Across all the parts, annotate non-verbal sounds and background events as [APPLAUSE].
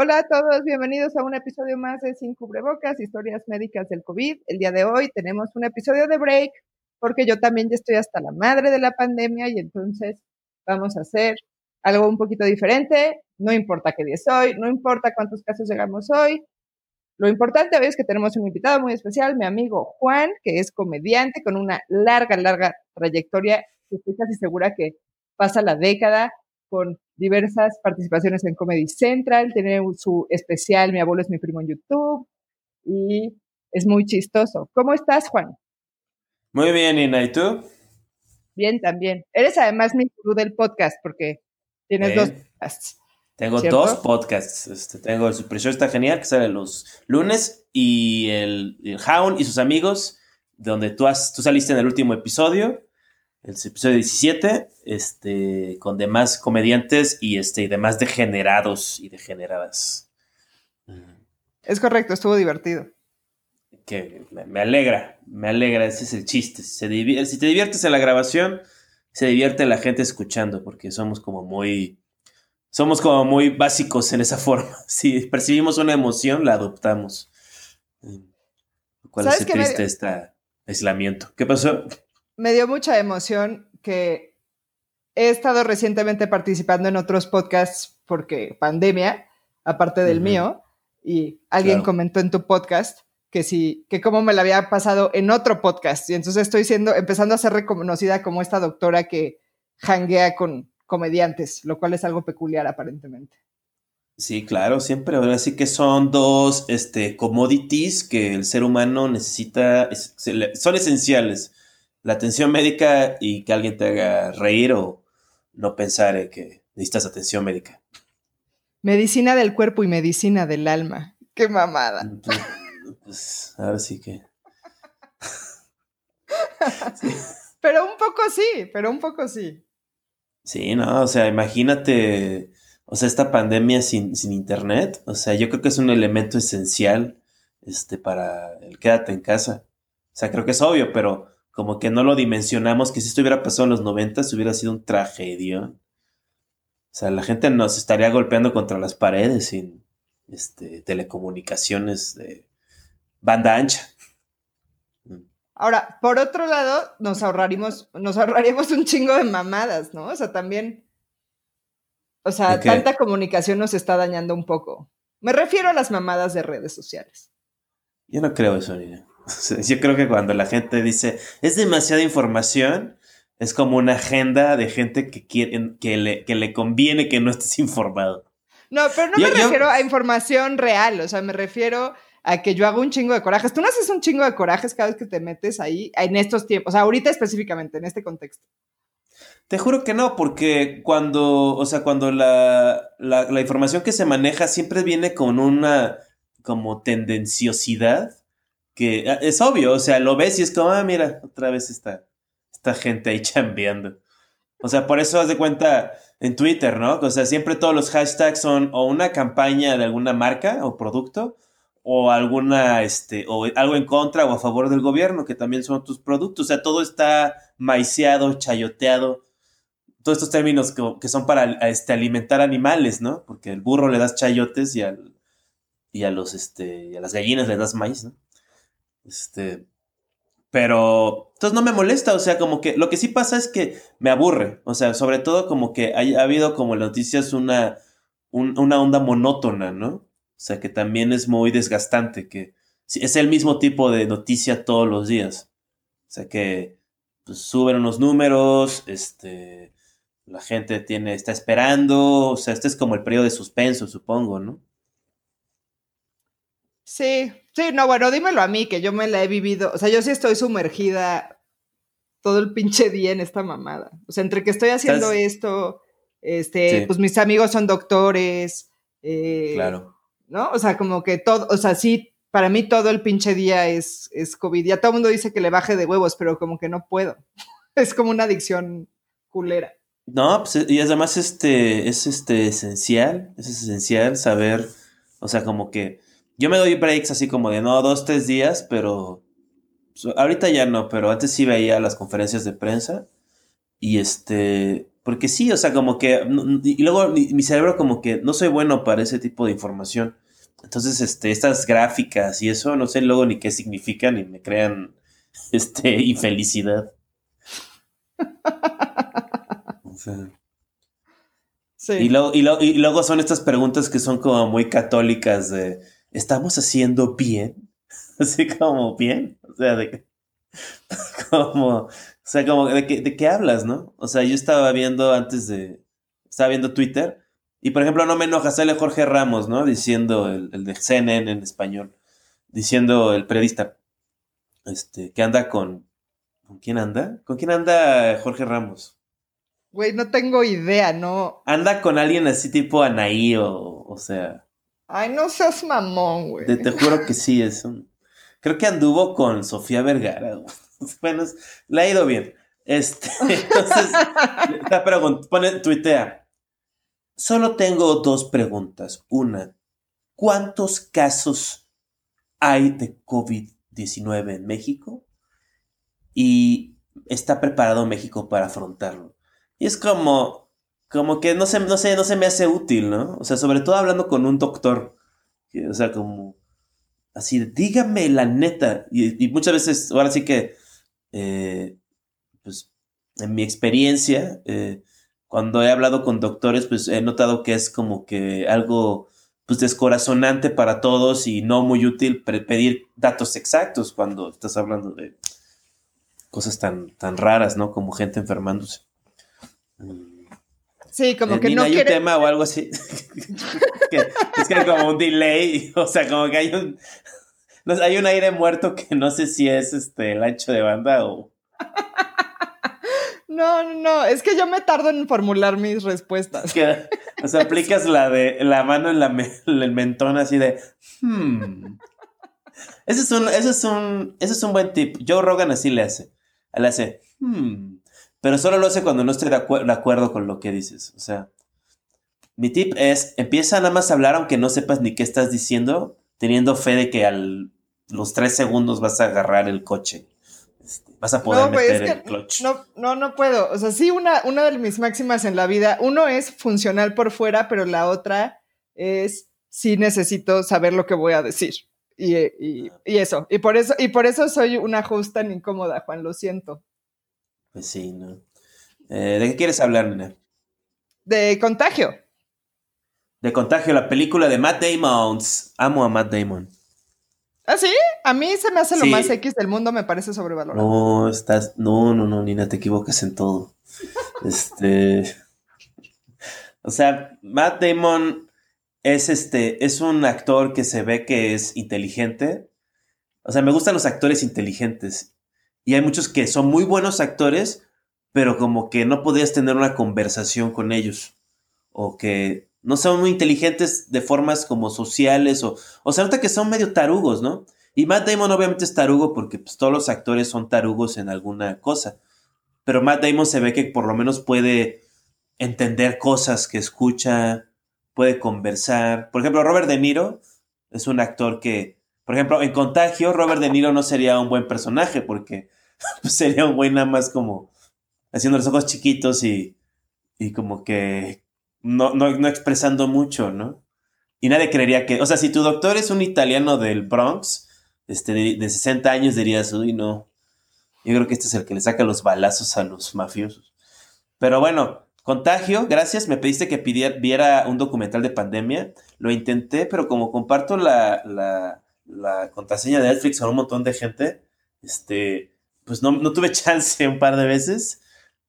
Hola a todos, bienvenidos a un episodio más de Sin Cubrebocas, Historias Médicas del COVID. El día de hoy tenemos un episodio de break porque yo también ya estoy hasta la madre de la pandemia y entonces vamos a hacer algo un poquito diferente. No importa qué día es hoy, no importa cuántos casos llegamos hoy. Lo importante es que tenemos un invitado muy especial, mi amigo Juan, que es comediante con una larga, larga trayectoria. Estoy casi segura que pasa la década con diversas participaciones en Comedy Central, tiene su especial Mi abuelo es mi primo en YouTube y es muy chistoso. ¿Cómo estás, Juan? Muy bien, Ina, ¿y tú? Bien, también. Eres además mi gurú del podcast porque tienes dos podcasts. Tengo dos podcasts. Este, tengo el Super Show está genial, que sale los lunes, y el, el Hound y sus amigos, donde tú, has, tú saliste en el último episodio el episodio 17, este, con demás comediantes y, este, y demás degenerados y degeneradas. Es correcto, estuvo divertido. Que me, alegra, me alegra, ese es el chiste. Si, si te diviertes en la grabación, se divierte la gente escuchando, porque somos como muy, somos como muy básicos en esa [LAUGHS] forma. Si percibimos una emoción, la adoptamos. Lo cual es triste este aislamiento. ¿Qué pasó? Me dio mucha emoción que he estado recientemente participando en otros podcasts porque pandemia, aparte del mío, y alguien comentó en tu podcast que sí, que cómo me la había pasado en otro podcast. Y entonces estoy siendo, empezando a ser reconocida como esta doctora que janguea con comediantes, lo cual es algo peculiar aparentemente. Sí, claro, siempre. Ahora sí que son dos este, commodities que el ser humano necesita, son esenciales la atención médica y que alguien te haga reír o no pensar que necesitas atención médica. Medicina del cuerpo y medicina del alma. Qué mamada. Mm, pues, pues ahora sí que. [LAUGHS] Pero un poco sí, pero un poco sí. Sí, no, o sea, imagínate, o sea, esta pandemia sin, sin internet, o sea, yo creo que es un elemento esencial este, para el quédate en casa. O sea, creo que es obvio, pero como que no lo dimensionamos, que si esto hubiera pasado en los 90 hubiera sido un tragedio. O sea, la gente nos estaría golpeando contra las paredes sin este, telecomunicaciones de banda ancha. Ahora, por otro lado, nos ahorraríamos, nos ahorraríamos un chingo de mamadas, ¿no? O sea, también. O sea, tanta comunicación nos está dañando un poco. Me refiero a las mamadas de redes sociales. Yo no creo eso, niña. [LAUGHS] Yo creo que cuando la gente dice es demasiada información, es como una agenda de gente que, quiere, que, le, que le conviene que no estés [LAUGHS] informado. No, pero no me refiero a información real, o sea, me refiero a que yo hago un chingo de corajes. Tú no haces un chingo de corajes cada vez que te metes ahí en estos tiempos, o sea, ahorita específicamente, en este contexto. Te juro que no, porque cuando, o sea, cuando la, la, la información que se maneja siempre viene con una como tendenciosidad que ah, es obvio, o sea, lo ves y es como, ah, mira, otra vez está esta gente ahí [LAUGHS] chambeando. O sea, por eso haz de cuenta en Twitter, ¿no? O sea, siempre todos los hashtags son o una campaña de alguna marca o producto o alguna, este, o algo en contra o a favor del gobierno, que también son tus productos. O sea, todo está maiceado, chayoteado. Todos estos términos que, son para este, alimentar animales, ¿no? Porque el burro le das chayotes y, al, y a los, este, a las gallinas le das maíz, ¿no? Este, pero, entonces no me molesta, o sea, como que lo que sí pasa es que me aburre, o sea, sobre todo como que ha, habido como en noticias una, una onda monótona, ¿no? O sea, que también es muy desgastante, que es el mismo tipo de noticia todos los días. O sea, que pues, suben unos números, este, la gente tiene, está esperando, o sea, este es como el periodo de suspenso, supongo, ¿no? Sí, sí, no, bueno, dímelo a mí, que yo me la he vivido, o sea, yo sí estoy sumergida todo el pinche día en esta mamada. O sea, entre que estoy haciendo esto, este, pues mis amigos son doctores. Eh, claro. ¿No? O sea, como que todo, o sea, sí, para mí todo el pinche día es, es COVID. Ya todo el mundo dice que le baje de huevos, pero como que no puedo. [LAUGHS] es como una adicción culera. No, pues, y además este, es este esencial, es esencial saber, o sea, como que yo me doy breaks así como de no, dos, tres días, pero ahorita ya no, pero antes sí veía las conferencias de prensa y este, Porque sí, o sea, como que. Y luego mi cerebro, como que no soy bueno para ese tipo de información. Entonces, este, estas gráficas y eso, no sé luego ni qué significan y me crean [LAUGHS] este, infelicidad. O sea. Sí. Y, y, y luego son estas preguntas que son como muy católicas de ¿estamos haciendo bien? [LAUGHS] Así como bien. O sea, de [LAUGHS] como, o sea, como de qué, de qué hablas, ¿no? O sea, yo estaba viendo antes de, estaba viendo Twitter y por ejemplo no me enoja, sale Jorge Ramos, ¿no? Diciendo, el, el de CNN en español, diciendo el periodista, este, que anda con, ¿con quién anda? ¿Con quién anda Jorge Ramos? Güey, no tengo idea, no. Anda con alguien así tipo Anaí o, o sea. Ay, no seas mamón, güey. Te, juro que sí, es un... Creo que anduvo con Sofía Vergara. [LAUGHS] Bueno, le ha ido bien. Este, [LAUGHS] entonces, esta pregunta, pone, tuitea. Solo tengo dos preguntas. Una, ¿cuántos casos hay de COVID-19 en México? Y está preparado México para afrontarlo. Y es como, como que no se, no sé, no se me hace útil, ¿no? O sea, sobre todo hablando con un doctor. o sea, como así, dígame la neta. Y, muchas veces, ahora sí que, eh, pues, en mi experiencia, eh, cuando he hablado con doctores, pues he notado que es como que algo pues descorazonante para todos y no muy útil pedir datos exactos cuando estás hablando de cosas tan, tan raras, ¿no? Como gente enfermándose. Sí, como eh, que no hay un tema o algo así. [LAUGHS] es que hay como un delay, [LAUGHS] o sea, como que hay un hay un aire muerto que no sé si es este el ancho de banda o [LAUGHS] no, no, es que yo me tardo en formular mis respuestas. o sea, aplicas la de la mano en, la el mentón así de. Hmm. Ese es un, ese es un, ese es un buen tip. Joe Rogan así le hace. Le hace. Hmm. Pero solo lo hace cuando no estoy de, de acuerdo con lo que dices. O sea, mi tip es empieza nada más a hablar aunque no sepas ni qué estás diciendo, teniendo fe de que a los tres segundos vas a agarrar el coche. Este, vas a poder meter el clutch. No, no, no puedo. O sea, sí, una, una de mis máximas en la vida, uno es funcional por fuera, pero la otra es sí necesito saber lo que voy a decir. Y, y, y eso. Y por eso, y por eso soy una host tan incómoda, Juan, lo siento. Pues sí, ¿no? Eh, ¿De qué quieres hablar, nena? De contagio. De contagio, la película de Matt Damon. Amo a Matt Damon. ¿Ah, sí? A mí se me hace lo más X del mundo, me parece sobrevalorado. No, estás. No, no, no, Nina, te equivocas en todo. [LAUGHS] este. O sea, Matt Damon es este. Es un actor que se ve que es inteligente. O sea, me gustan los actores inteligentes. Y hay muchos que son muy buenos actores, pero como que no podías tener una conversación con ellos. O que no son muy inteligentes de formas como sociales o, o se nota que son medio tarugos, ¿no? Y Matt Damon obviamente es tarugo porque pues, todos los actores son tarugos en alguna cosa. Pero Matt Damon se ve que por lo menos puede entender cosas que escucha, puede conversar. Por ejemplo, Robert De Niro es un actor que, por ejemplo, en Contagio, Robert De Niro no sería un buen personaje porque [LAUGHS] sería un güey nada más como haciendo los ojos chiquitos y, y como que no, no, no expresando mucho, ¿no? Y nadie creería que, o sea, si tu doctor es un italiano del Bronx, este, de, 60 años, dirías, uy, no. Yo creo que este es el que le saca los balazos a los mafiosos. Pero bueno, contagio, gracias. Me pediste que pidiera, viera un documental de pandemia. Lo intenté, pero como comparto la, la, la contraseña de Netflix con un montón de gente, este, pues no, no tuve [LAUGHS] chance un par de veces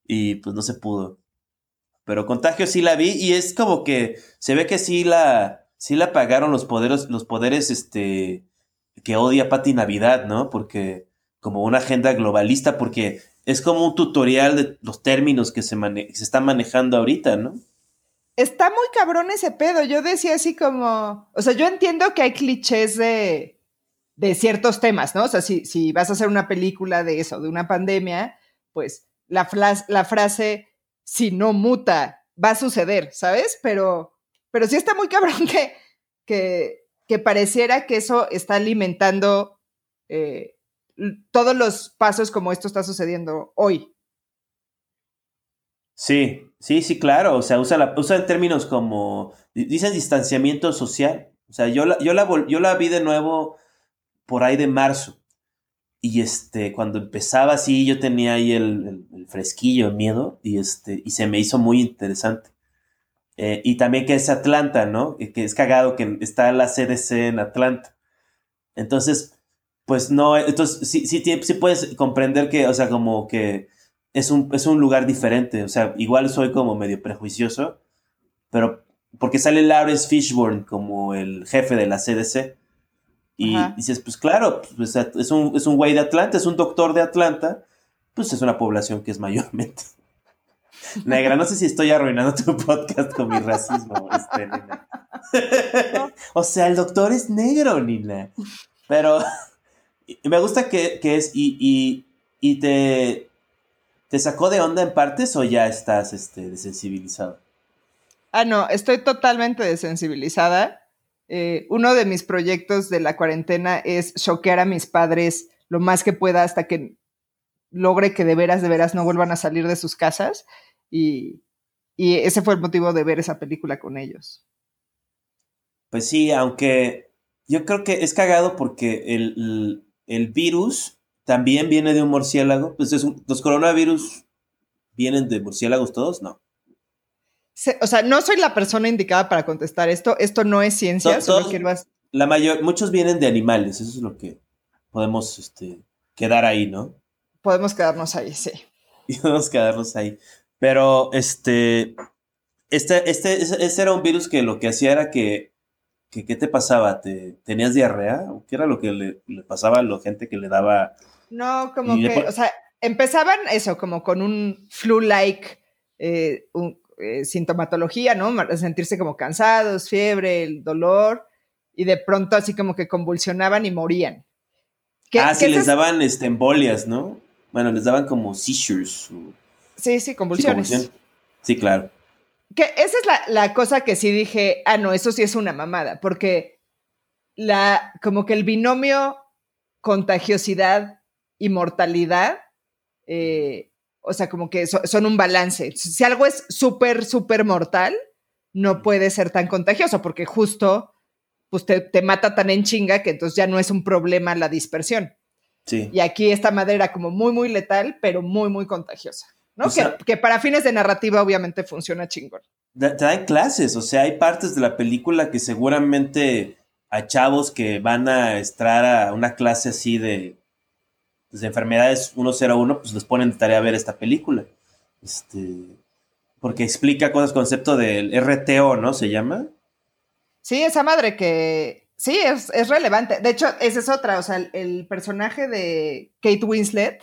y pues no se pudo. Pero Contagio sí la vi y es como que se ve que sí la, sí la pagaron los poderes, los poderes este, que odia Pati Navidad, ¿no? Porque como una agenda globalista, porque es como un tutorial de los términos que se, se están manejando ahorita, ¿no? Está muy cabrón ese pedo. Yo decía así como, o sea, yo entiendo que hay clichés de, de ciertos temas, ¿no? O sea, si, si vas a hacer una película de eso, de una pandemia, pues la, la frase si no muta, va a suceder, ¿sabes? Pero, pero sí está muy cabrón [LAUGHS] que, que, que pareciera que eso está alimentando eh, todos los pasos como esto está sucediendo hoy. Sí, sí, sí, claro. O sea, usa, usa términos como, dicen distanciamiento social. O sea, yo la, yo la, yo la vi de nuevo por ahí de marzo. Y este, cuando empezaba así, yo tenía ahí el, fresquillo, el miedo, y este, y se me hizo muy interesante. Eh, y también que es Atlanta, ¿no? Que es cagado que está la CDC en Atlanta. Entonces, pues no, entonces sí, sí, sí puedes comprender que, o sea, como que es un, es un lugar diferente. O sea, igual soy como medio prejuicioso, pero porque sale Lawrence Fishburne como el jefe de la CDC. Y dices, pues claro, pues, es un, es un güey de Atlanta, es un doctor de Atlanta, pues es una población que es mayormente [LAUGHS] negra. No sé si estoy arruinando tu podcast con mi racismo, [LAUGHS] este, Nina. o sea, el doctor es negro, Nina. Pero [LAUGHS] me gusta que, es, y, y, te, te sacó de onda en partes o ya estás este, desensibilizado. Ah, no, estoy totalmente desensibilizada. Eh, uno de mis proyectos de la cuarentena es choquear a mis padres lo más que pueda hasta que logre que de veras, de veras no vuelvan a salir de sus casas. Y, ese fue el motivo de ver esa película con ellos. Pues sí, aunque yo creo que es cagado porque el, virus también viene de un murciélago. Pues los coronavirus vienen de murciélagos todos, no o sea, no soy la persona indicada para contestar esto. Esto no es ciencia, solo La mayor, muchos vienen de animales, eso es lo que podemos este, quedar ahí, ¿no? Podemos quedarnos ahí, sí. [LAUGHS] Podemos quedarnos ahí. Pero este, este, este, ese era un virus que lo que hacía era que, que ¿qué te pasaba? ¿Te, ¿Tenías diarrea? ¿O qué era lo que le, pasaba a la gente que le daba? No, como que, o sea, empezaban eso, como con un flu-like, eh, eh, sintomatología, ¿no? Sentirse como cansados, fiebre, el dolor, y de pronto así como que convulsionaban y morían. ah, sí, les daban este, embolias, ¿no? Bueno, les daban como seizures. Sí, sí, convulsiones. Sí, claro. Que esa es la, la, cosa que sí dije, ah, no, eso sí es una mamada, porque la, como que el binomio contagiosidad y mortalidad eh, o sea, como que son un balance. Si algo es súper, súper mortal, no puede ser tan contagioso, porque justo pues te, mata tan en chinga que entonces ya no es un problema la dispersión. Sí. Y aquí esta madera como muy, muy letal, pero muy, muy contagiosa. ¿no? que, para fines de narrativa obviamente funciona chingón. Te dan clases, o sea, hay partes de la película que seguramente a chavos que van a estar a una clase así de de enfermedades 101, pues les ponen de tarea ver esta película. Este, porque explica cosas, concepto del RTO, ¿no? Se llama. Sí, esa madre que sí, es, relevante. De hecho, esa es otra, o sea, el, personaje de Kate Winslet,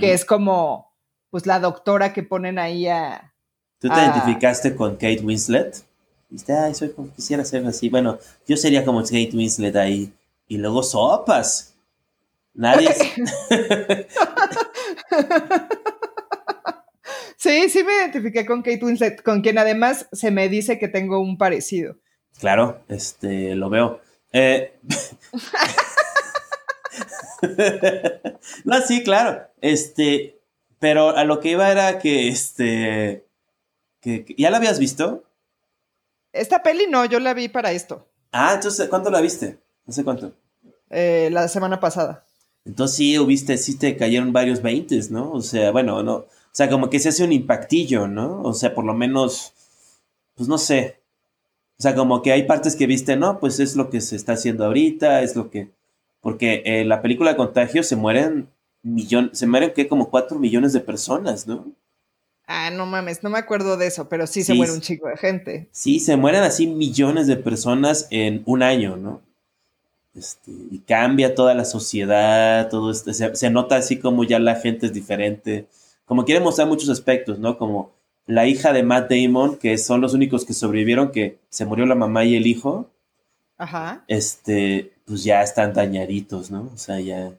que es como, pues, la doctora que ponen ahí a... ¿Tú te identificaste con Kate Winslet? Dijiste, ay, soy como, quisiera ser así. Bueno, yo sería como Kate Winslet ahí. Y luego sopas. Nadie. [LAUGHS] sí, sí me identifiqué con Kate Winslet, con quien además se me dice que tengo un parecido. Claro, este, lo veo. Eh, [LAUGHS] no, sí, claro. Este, pero a lo que iba era que, este, que, ¿ya la habías visto? Esta peli no, yo la vi para esto. Ah, entonces, ¿cuánto la viste? No sé cuánto. Eh, la semana pasada. Entonces sí, viste, sí te cayeron varios veintes, ¿no? O sea, bueno, no. O sea, como que se hace un impactillo, ¿no? O sea, por lo menos, pues no sé. O sea, como que hay partes que viste, no, pues es lo que se está haciendo ahorita, es lo que. Porque en la película Contagio se mueren millones, se mueren que como cuatro millones de personas, ¿no? Ah, no mames, no me acuerdo de eso, pero sí se muere un chico de gente. Sí, se mueren así millones de personas en un año, ¿no? Este, y cambia toda la sociedad, todo esto, se, nota así como ya la gente es diferente, como quiere mostrar muchos aspectos, ¿no? Como la hija de Matt Damon, que son los únicos que sobrevivieron, que se murió la mamá y el hijo, Ajá. este, pues ya están dañaditos, ¿no? O sea, ya,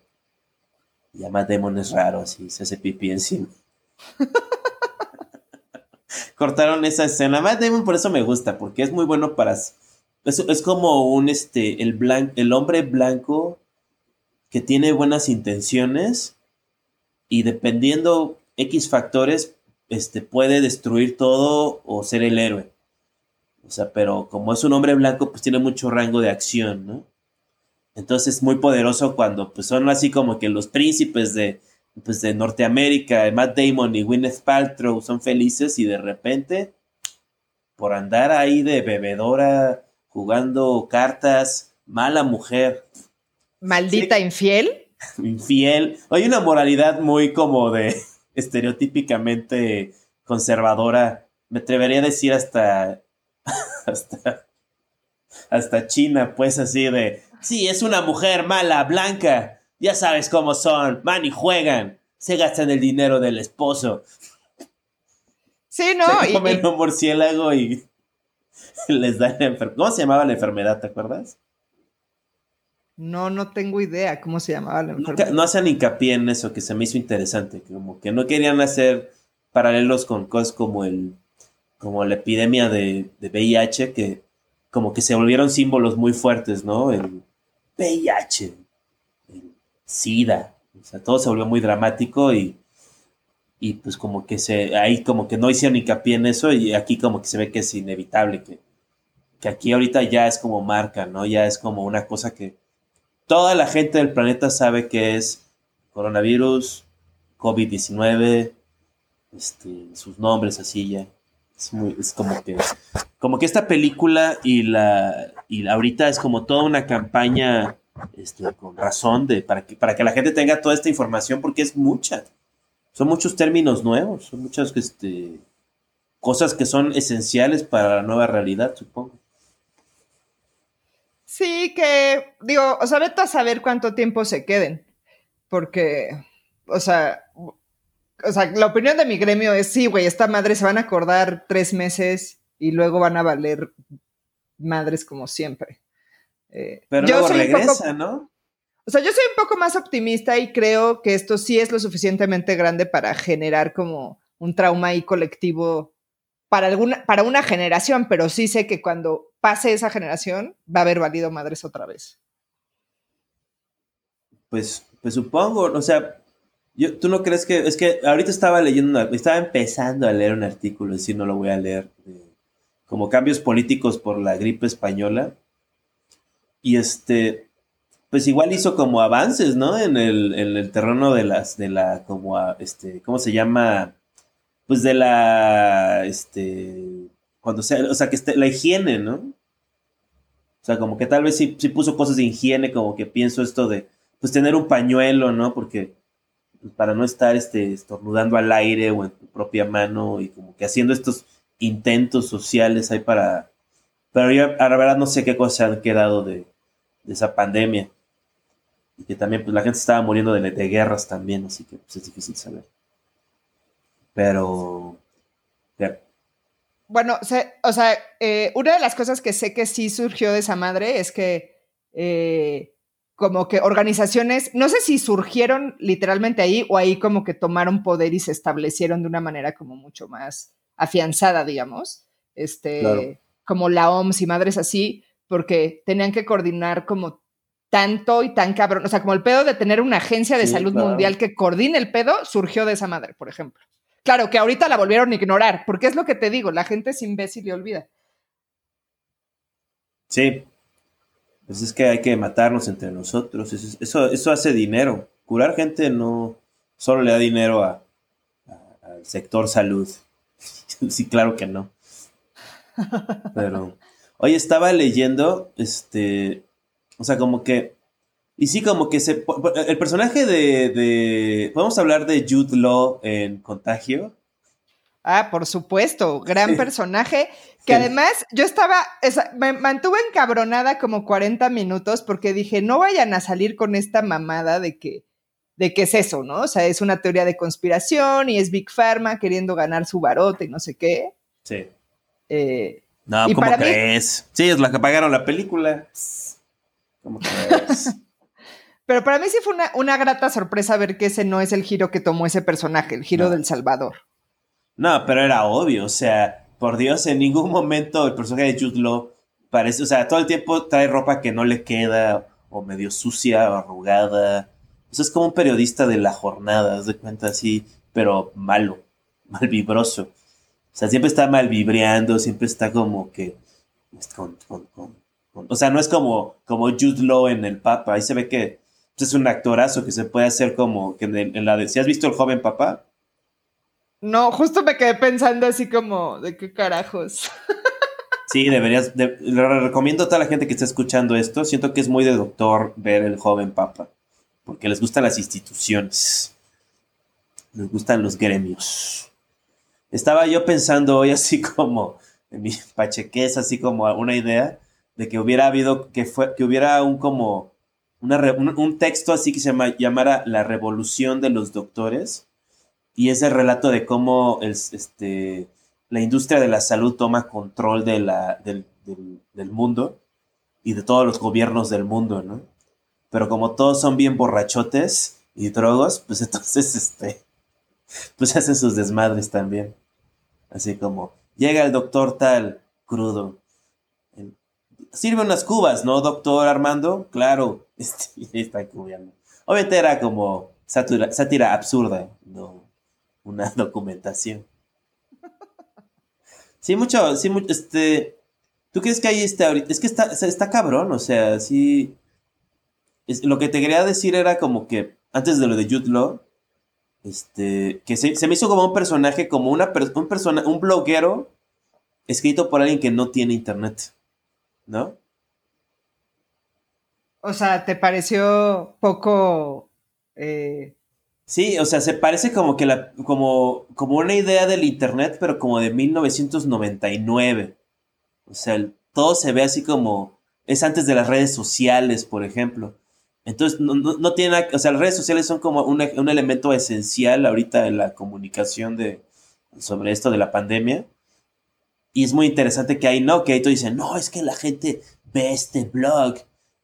ya Matt Damon es raro, así, se hace pipí encima. [LAUGHS] Cortaron esa escena. Matt Damon por eso me gusta, porque es muy bueno para es, como un, este, el, el hombre blanco que tiene buenas intenciones y dependiendo X factores este, puede destruir todo o ser el héroe. O sea, pero como es un hombre blanco, pues tiene mucho rango de acción, ¿no? Entonces es muy poderoso cuando pues son así como que los príncipes de, pues, de Norteamérica, Matt Damon y Gwyneth Paltrow son felices y de repente, por andar ahí de bebedora, jugando cartas, mala mujer. Maldita infiel. [LAUGHS] Infiel. Hay una moralidad muy como de [LAUGHS] estereotípicamente conservadora. Me atrevería a decir hasta. [LAUGHS] hasta. hasta China, pues así de. Sí, es una mujer mala, blanca. Ya sabes cómo son. Man y juegan. Se gastan el dinero del esposo. Sí, no. Se comen un murciélago y [LAUGHS] les dan la enfermedad. ¿Cómo se llamaba la enfermedad? ¿Te acuerdas? No, no tengo idea cómo se llamaba la enfermedad. no hacen hincapié en eso, que se me hizo interesante. Como que no querían hacer paralelos con cosas como el como la epidemia de, de VIH, que como que se volvieron símbolos muy fuertes, ¿no? El VIH, el SIDA, o sea, todo se volvió muy dramático y, y pues como que se, ahí como que no hicieron hincapié en eso y aquí como que se ve que es inevitable, que, que aquí ahorita ya es como marca, ¿no? Ya es como una cosa que toda la gente del planeta sabe que es coronavirus, COVID-19, este, sus nombres así ya. Es, muy, es como que como que esta película y la y ahorita es como toda una campaña este, con razón de para que para que la gente tenga toda esta información porque es mucha. Son muchos términos nuevos, son muchas este, cosas que son esenciales para la nueva realidad, supongo. Sí, que digo, o sea, vete a saber cuánto tiempo se queden, porque, o sea, o sea, la opinión de mi gremio es, sí, güey, esta madre se van a acordar tres meses y luego van a valer madres como siempre. Eh, Pero yo luego regresa, ¿no? O sea, yo soy un poco más optimista y creo que esto sí es lo suficientemente grande para generar como un trauma ahí colectivo para, alguna, para una generación, pero sí sé que cuando pase esa generación va a haber valido madres otra vez. Pues, pues supongo, o sea, yo, tú no crees que, es que ahorita estaba leyendo, estaba empezando a leer un artículo, si no lo voy a leer, como cambios políticos por la gripe española, y este, pues igual hizo como avances, ¿no? En el, en el terreno de las, de la, como, este, ¿cómo se llama? pues de la, este, cuando sea, o sea, que esté, la higiene, ¿no? O sea, como que tal vez sí, puso cosas de higiene, como que pienso esto de, pues tener un pañuelo, ¿no? Porque pues, para no estar este, estornudando al aire o en tu propia mano y como que haciendo estos intentos sociales ahí para... Pero yo, a la verdad, no sé qué cosas han quedado de, esa pandemia. Y que también, pues la gente estaba muriendo de, de guerras también, así que pues, es difícil saber. Pero... Bueno, o sea, eh, una de las cosas que sé que sí surgió de esa madre es que eh, como que organizaciones, no sé si surgieron literalmente ahí o ahí como que tomaron poder y se establecieron de una manera como mucho más afianzada, digamos, este, como la OMS y madres así, porque tenían que coordinar como tanto y tan cabrón, o sea, como el pedo de tener una agencia de salud mundial que coordine el pedo surgió de esa madre, por ejemplo. Claro, que ahorita la volvieron a ignorar, porque es lo que te digo, la gente es imbécil y olvida. Sí, pues es que hay que matarnos entre nosotros, eso, eso, hace dinero. Curar gente no solo le da dinero a, al sector salud. [LAUGHS] sí, claro que no. Pero, oye, estaba leyendo, este, o sea, como que y sí, como que se. El personaje de. ¿Podemos hablar de Jude Law en Contagio? Ah, por supuesto, gran personaje. Que además yo estaba. me mantuve encabronada como 40 minutos porque dije, no vayan a salir con esta mamada de que. de que es eso, ¿no? O sea, es una teoría de conspiración y es Big Pharma queriendo ganar su barote y no sé qué. Sí. Eh, no, ¿cómo crees? Sí, es la que pagaron la película. ¿Cómo crees? [LAUGHS] Pero para mí sí fue una, grata sorpresa ver que ese no es el giro que tomó ese personaje, el giro del Salvador. No, pero era obvio, o sea, por Dios, en ningún momento el personaje de Jude Law parece, o sea, todo el tiempo trae ropa que no le queda, o medio sucia, o arrugada. O sea, es como un periodista de la jornada, de cuenta así, pero malo. [LAUGHS] mal vibroso. O sea, siempre está mal vibreando, siempre está como que... o sea, no es como, como Jude Law en El Papa. Ahí se ve que pues, es un actorazo que se puede hacer como que en, la de... ¿Si has visto El Joven Papá? No, justo me quedé pensando así como, ¿de qué carajos? [LAUGHS] Sí, deberías, lo recomiendo a toda la gente que está escuchando esto. Siento que es muy de doctor ver el joven papa, porque les gustan las instituciones, les gustan los gremios. Estaba yo pensando hoy así como, en mi pachequez, así como una idea de que hubiera habido, que, fue, que hubiera un como, una, un, texto así que se llama, llamara La Revolución de los Doctores, y es el relato de cómo el, este, la industria de la salud toma control de la, del, mundo y de todos los gobiernos del mundo, ¿no? Pero como todos son bien borrachotes y drogos, pues entonces, [LAUGHS] este, pues hacen sus desmadres también. Así como, llega el doctor tal, crudo. Sirve unas cubas, ¿no, doctor Armando? Claro, [LAUGHS] este, está cubriendo. Obviamente era como sátira absurda, no una [LAUGHS] documentación. Sí, mucho, sí, mucho, este, ¿tú crees que hay este ahorita? Es que está, está cabrón, o sea, sí, lo que te quería decir era como que, antes de lo de Jude Law, este, que se, me hizo como un personaje, como una un persona, un bloguero escrito por alguien que no tiene internet, ¿no? O sea, ¿te pareció poco eh, Sí, o sea, se parece como que la, como, como una idea del internet, pero como de 1999. O sea, todo se ve así como es antes de las redes sociales, por ejemplo. Entonces, no, no, tiene o sea, las redes sociales son como un, un, elemento esencial ahorita en la comunicación de, sobre esto de la pandemia. Y es muy interesante que ahí no, que ahí tú dices, no, es que la gente ve este blog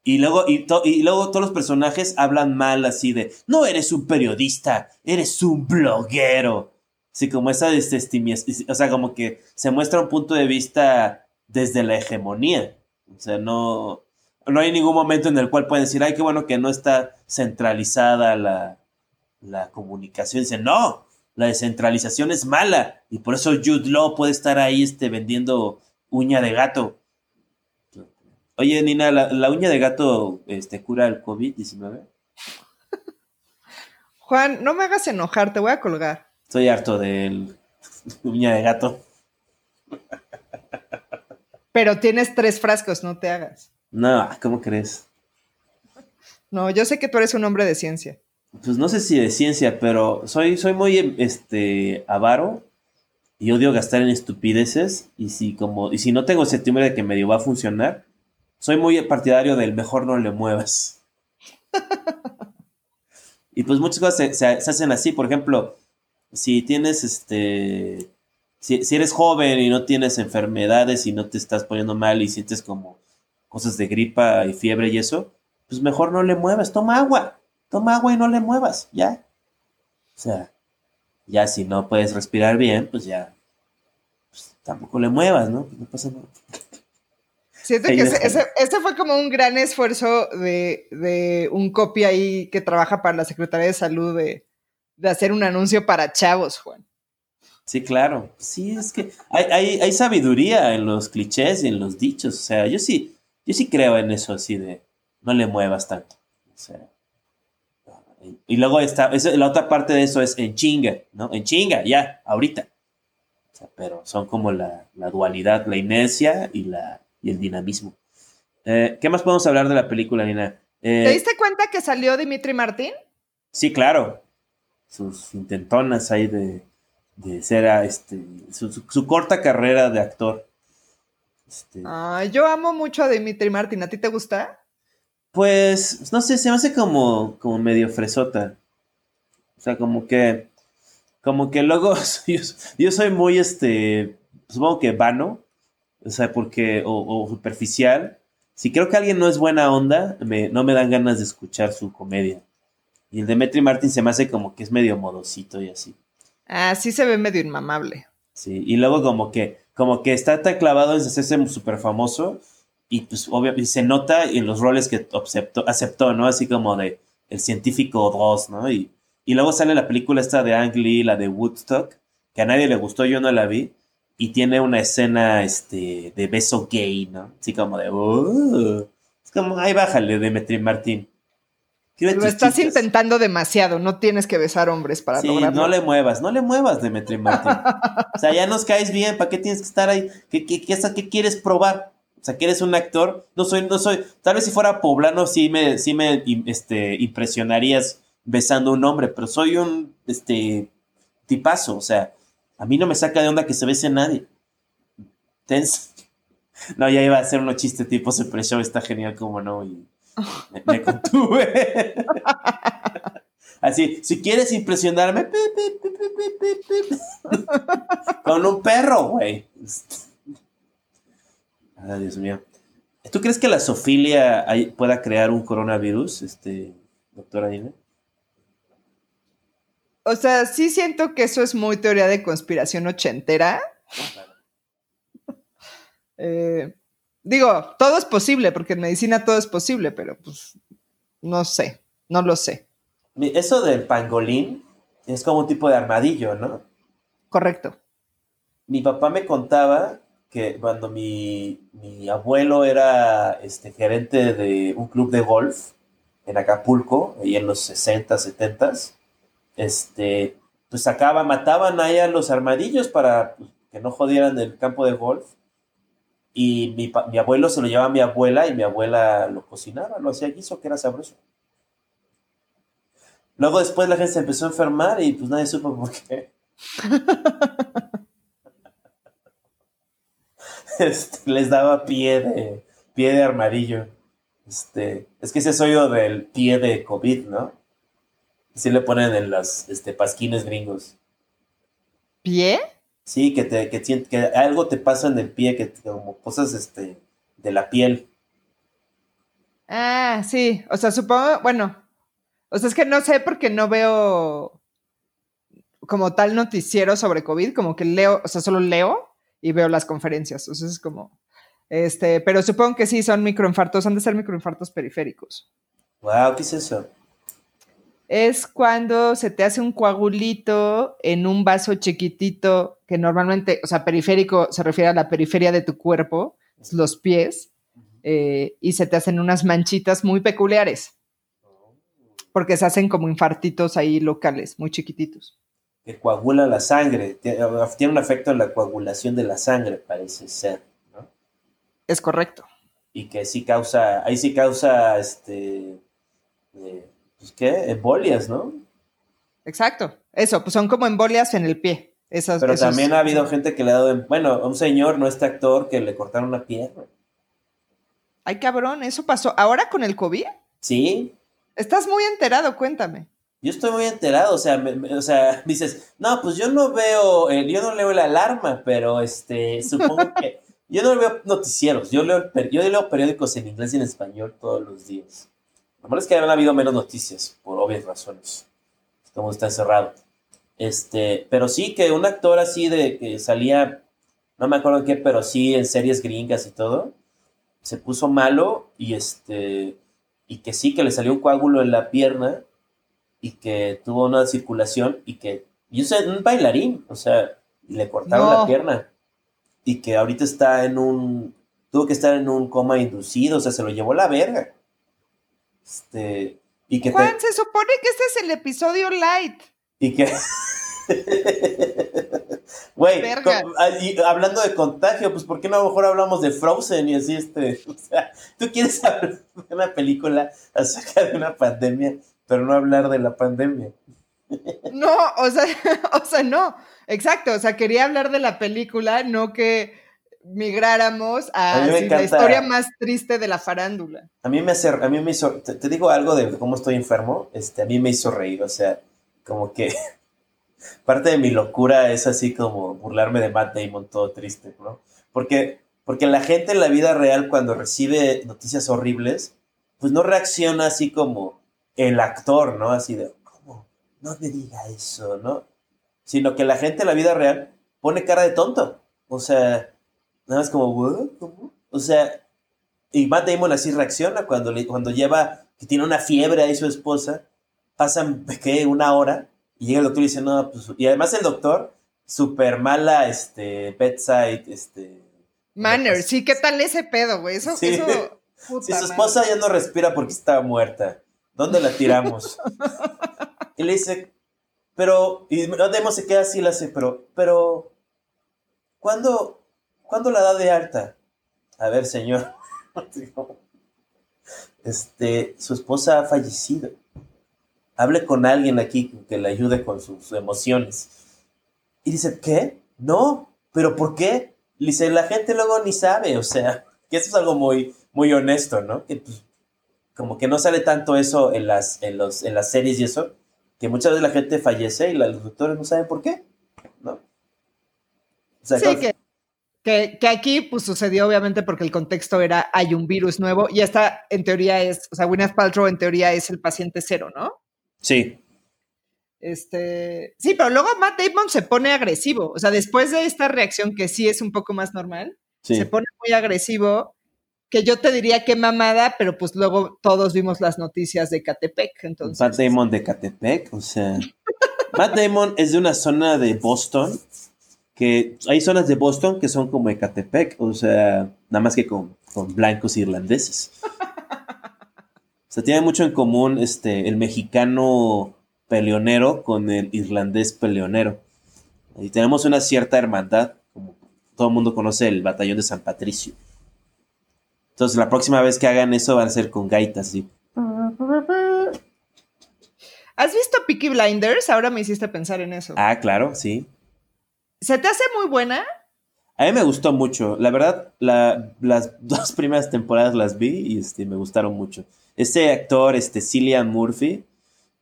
y luego, y, y, luego todos los personajes hablan mal así de, no eres un periodista, eres un bloguero. Así como esa desestimiación, o sea, como que se muestra un punto de vista desde la hegemonía. O sea, no, no hay ningún momento en el cual pueden decir, ay, qué bueno que no está centralizada la, la comunicación. Dicen, no, la descentralización es mala y por eso Jude Law puede estar ahí este, vendiendo uña de gato. Oye, Nina, ¿la, uña de gato este, cura el COVID-19? [LAUGHS] Juan, no me hagas enojar, te voy a colgar. Estoy harto de [LAUGHS] uña de gato. Pero tienes tres frascos, no te hagas. No, ¿cómo crees? No, yo sé que tú eres un hombre de ciencia. Pues no sé si de ciencia, pero soy, soy muy este, avaro y odio gastar en estupideces. Y si, como, y si no tengo septiembre de que medio va a funcionar, soy muy partidario del mejor no le muevas. [LAUGHS] y pues muchas cosas se, hacen así. Por ejemplo, si tienes este. Si, eres joven y no tienes enfermedades y no te estás poniendo mal y sientes como cosas de gripa y fiebre y eso, pues mejor no le muevas. Toma agua. Toma agua y no le muevas. Ya. O sea, ya si no puedes respirar bien, pues ya. Pues tampoco le muevas, ¿no? Pues no pasa nada. Siento que ese, fue como un gran esfuerzo de, un copia ahí que trabaja para la Secretaría de Salud de, hacer un anuncio para chavos, Juan. Sí, claro. Sí, es que hay, hay, sabiduría en los clichés y en los dichos. O sea, yo sí, yo sí creo en eso así de no le muevas tanto. O sea, y luego está, la otra parte de eso es en chinga, ¿no? En chinga, ya, ahorita. pero son como la, la dualidad, la inercia y la, y el dinamismo. Eh, ¿Qué más podemos hablar de la película, Nina? Eh, ¿Te diste cuenta que salió Dimitri Martín? Sí, claro. Sus intentonas ahí de, de ser a este, su, corta carrera de actor. Este, yo amo mucho a Dimitri Martín. ¿A ti te gusta? Pues, no sé, se me hace como, como medio fresota. O sea, como que, como que luego [LAUGHS] yo, yo soy muy, este, supongo que vano o sea, porque, o, superficial. Si creo que alguien no es buena onda, no me dan ganas de escuchar su comedia. Y el de Metri Martin se me hace como que es medio modosito y así. Ah, sí se ve medio inmamable. Sí, y luego como que, como que está tan clavado en hacerse súper famoso y pues obviamente se nota en los roles que aceptó, aceptó, ¿no? Así como de el científico Dross, ¿no? Y, y luego sale la película esta de Ang Lee, la de Woodstock, que a nadie le gustó, yo no la vi, y tiene una escena este, de beso gay, ¿no? Así como de, "Uh". es como, ay, bájale, Demetri Martín. Lo estás chicas. intentando demasiado, no tienes que besar hombres para Sí, lograrlo. no le muevas, no le muevas, Demetri Martín. o sea, ya nos caes bien, ¿para qué tienes que estar ahí? ¿Qué, qué, qué, qué quieres probar? O sea, que eres un actor. No soy, no soy. Tal vez si fuera poblano, sí me, sí me este, impresionarías besando a un hombre, pero soy un este tipazo. O sea, a mí no me saca de onda que se bese nadie. Tens. [LAUGHS] No, ya iba a hacer unos chistes tipo Super Show, está genial como no, y me, contuve. [LAUGHS] Así, si quieres impresionarme, [LAUGHS] con un perro, güey. Ay, Dios mío. ¿Tú crees que la sofilia hay- pueda crear un coronavirus, este, doctora Dina? O sea, sí siento que eso es muy teoría de conspiración ochentera. [LAUGHS] Eh, digo, todo es posible, porque en medicina todo es posible, pero pues no sé, no lo sé. Eso del pangolín es como un tipo de armadillo, ¿no? Correcto. Mi papá me contaba que cuando mi, mi abuelo era este, gerente de un club de golf en Acapulco, ahí en los 60, 70, este, pues sacaban, mataban ahí los armadillos para que no jodieran el campo de golf. Y mi, mi abuelo se lo llevaba a mi abuela y mi abuela lo cocinaba, lo hacía guiso, que era sabroso. Luego después la gente se empezó a enfermar y pues nadie supo por qué. [LAUGHS] [LAUGHS] Este, les daba pie de, pie de armadillo. Este, es que ese es hoyo del pie de COVID, ¿no? Así le ponen en los este, pasquines gringos. ¿Pie? Sí, que, te, que, que algo te pasa en el pie, que te- como cosas este, de la piel. Ah, sí. O sea, supongo, bueno, o sea, es que no sé porque no veo como tal noticiero sobre COVID, como que leo, o sea, solo leo y veo las conferencias. Sea, es como, este, pero supongo que sí son microinfartos, han de ser microinfartos periféricos. Wow, ¿qué es eso? Es cuando se te hace un coagulito en un vaso chiquitito, que normalmente, o sea, periférico se refiere a la periferia de tu cuerpo, los pies, eh, y se te hacen unas manchitas muy peculiares, porque se hacen como infartitos ahí locales, muy chiquititos. Que coagula la sangre. Tie- Tiene un efecto en la coagulación de la sangre, parece ser, ¿no? Es correcto. y que sí causa, ahí sí causa, este, eh, pues qué, embolias, ¿no? Exacto. Eso, pues son como embolias en el pie. Esas, Pero esos- también ha habido gente que le ha dado, bueno, a un señor, no este actor, que le cortaron una pierna. Ay, cabrón, eso pasó. ¿Ahora con el COVID? Sí, Estás muy enterado, cuéntame. Yo estoy muy enterado, o sea, me- me- o sea, [LAUGHS] dices, no, pues yo no veo, eh, yo no leo la alarma, pero este, [LAUGHS] supongo que, yo no veo noticieros, yo leo, yo leo periódicos en inglés y en español todos los días. Lo malo es que han habido menos noticias, por obvias razones. Como está encerrado. Este, pero sí que un actor así de que salía, no me acuerdo en qué, pero sí en series gringas y todo, se puso malo y este, y que sí que le salió un coágulo en la pierna y que tuvo una circulación y que, y es un bailarín, o sea, le cortaron No. la pierna y que ahorita está en un, tuvo que estar en un coma inducido, o sea, se lo llevó la verga. Este, y que te- Juan, se supone que este es el episodio light. y que. [LAUGHS] Güey, ah, hablando de contagio, pues ¿por qué no a lo mejor hablamos de Frozen y así este? [LAUGHS] O sea, tú quieres [LAUGHS] hablar de una película acerca de una pandemia, pero no hablar de la pandemia. No, o sea, [LAUGHS] o sea, no. Exacto, o sea, quería hablar de la película, no que migráramos A sí, la historia más triste de la farándula. A mí me hace, a mí me hizo, te, te digo algo de cómo estoy enfermo, este, a mí me hizo reír, o sea, como que [LAUGHS] parte de mi locura es así como burlarme de Matt Damon todo triste, ¿no? Porque, porque la gente en la vida real cuando recibe noticias horribles, pues no reacciona así como el actor, ¿no? Así de, ¿cómo? No me diga eso, ¿no? Sino que la gente en la vida real pone cara de tonto, o sea, nada más como, "¿What? ¿Cómo?". O sea, y Matt Damon así reacciona cuando, le, cuando lleva, que tiene una fiebre ahí su esposa, pasan, ¿qué? Una hora, y llega el doctor y dice, no, pues, y además el doctor súper mala, este, bedside, este... Manner, sí, ¿qué tal ese pedo, güey? Eso, Sí. eso... [LAUGHS] Su esposa ya no respira porque está muerta, ¿dónde la tiramos? y le dice, pero, y Demo se queda así, le hace, pero, pero, ¿cuándo, ¿cuándo la da de alta? A ver, señor. [LAUGHS] Este, su esposa ha fallecido. Hable con alguien aquí que le ayude con sus emociones. Y dice, ¿qué? No, pero ¿por qué? Le dice, la gente luego ni sabe, o sea, que eso es algo muy, muy honesto, ¿no? Que pues, como que no sale tanto eso en las, en los, en las series y eso, que muchas veces la gente fallece y la- los doctores no saben por qué, ¿no? O sea, Sí, que, que, que aquí pues sucedió obviamente porque el contexto era hay un virus nuevo y esta en teoría es, o sea, Gwyneth Paltrow en teoría es el paciente cero, ¿no? sí, Este, sí, pero luego Matt Damon se pone agresivo, o sea, después de esta reacción que sí es un poco más normal, sí. se pone muy agresivo, que yo te diría que mamada, pero pues luego todos vimos las noticias de Catepec, entonces. Matt Damon de Catepec, o sea. [LAUGHS] Matt Damon es de una zona de Boston, que hay zonas de Boston que son como Ecatepec, o sea, nada más que con, con blancos irlandeses. O sea, tiene mucho en común este, el mexicano peleonero con el irlandés peleonero. Y tenemos una cierta hermandad, como todo el mundo conoce el batallón de San Patricio. Entonces, la próxima vez que hagan eso van a ser con gaitas, ¿sí? ¿Has visto Peaky Blinders? Ahora me hiciste pensar en eso. Ah, claro, sí. ¿Se te hace muy buena? A mí me gustó mucho. La verdad, la- las [LAUGHS] dos primeras temporadas las vi y este, me gustaron mucho. Este actor, este, Cillian Murphy,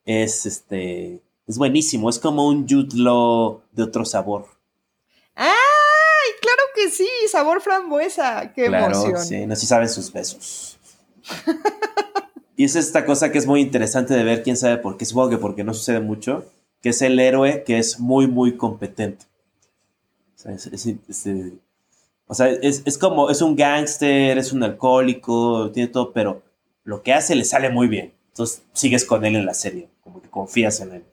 es este. Es buenísimo. Es como un Jude Law de otro sabor. ¡Ay, claro que sí! Sabor frambuesa. ¡Qué claro, emoción! sí. No sé si saben sus besos. y es esta cosa que es muy interesante de ver, quién sabe por qué. Supongo que porque no sucede mucho. Que es el héroe que es muy, muy competente. O sea, es- es- es, eh, o sea, es, es como, es un gángster, es un alcohólico, tiene todo, pero lo que hace le sale muy bien. Entonces sigues con él en la serie, como que confías en él.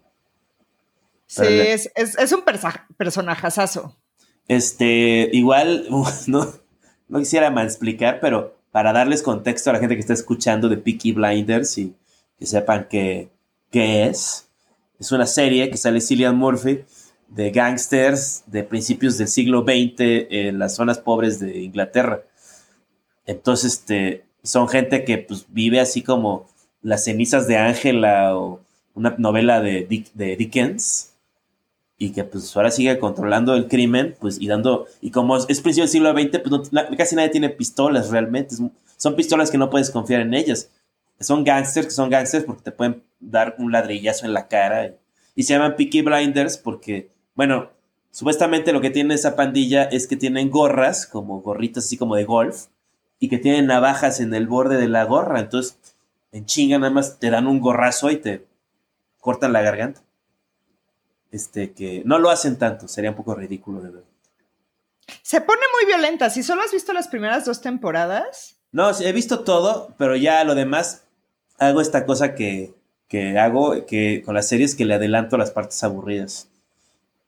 Sí, es, es un persa- personajazazo. Este, igual, [LAUGHS] no, no quisiera explicar, pero para darles contexto a la gente que está escuchando de Peaky Blinders y que sepan qué, qué es, es una serie que sale Cillian Murphy de gangsters de principios del siglo XX en las zonas pobres de Inglaterra. Entonces, este, son gente que pues, vive así como las cenizas de Ángela o una novela de, de Dickens y que pues ahora sigue controlando el crimen, pues y dando, y como es, principio del siglo XX, pues casi nadie tiene pistolas realmente, son pistolas que no puedes confiar en ellas. Son gangsters que son gangsters porque te pueden dar un ladrillazo en la cara y, y se llaman Peaky Blinders porque, bueno, supuestamente lo que tiene esa pandilla es que tienen gorras, como gorritas así como de golf, y que tienen navajas en el borde de la gorra, entonces en chinga nada más te dan un gorrazo y te cortan la garganta este, que no lo hacen tanto, sería un poco ridículo de ver. Se pone muy violenta. Si solo has visto las primeras dos temporadas, No, he visto todo, pero ya lo demás hago esta cosa que, que hago que con las series que le adelanto las partes aburridas.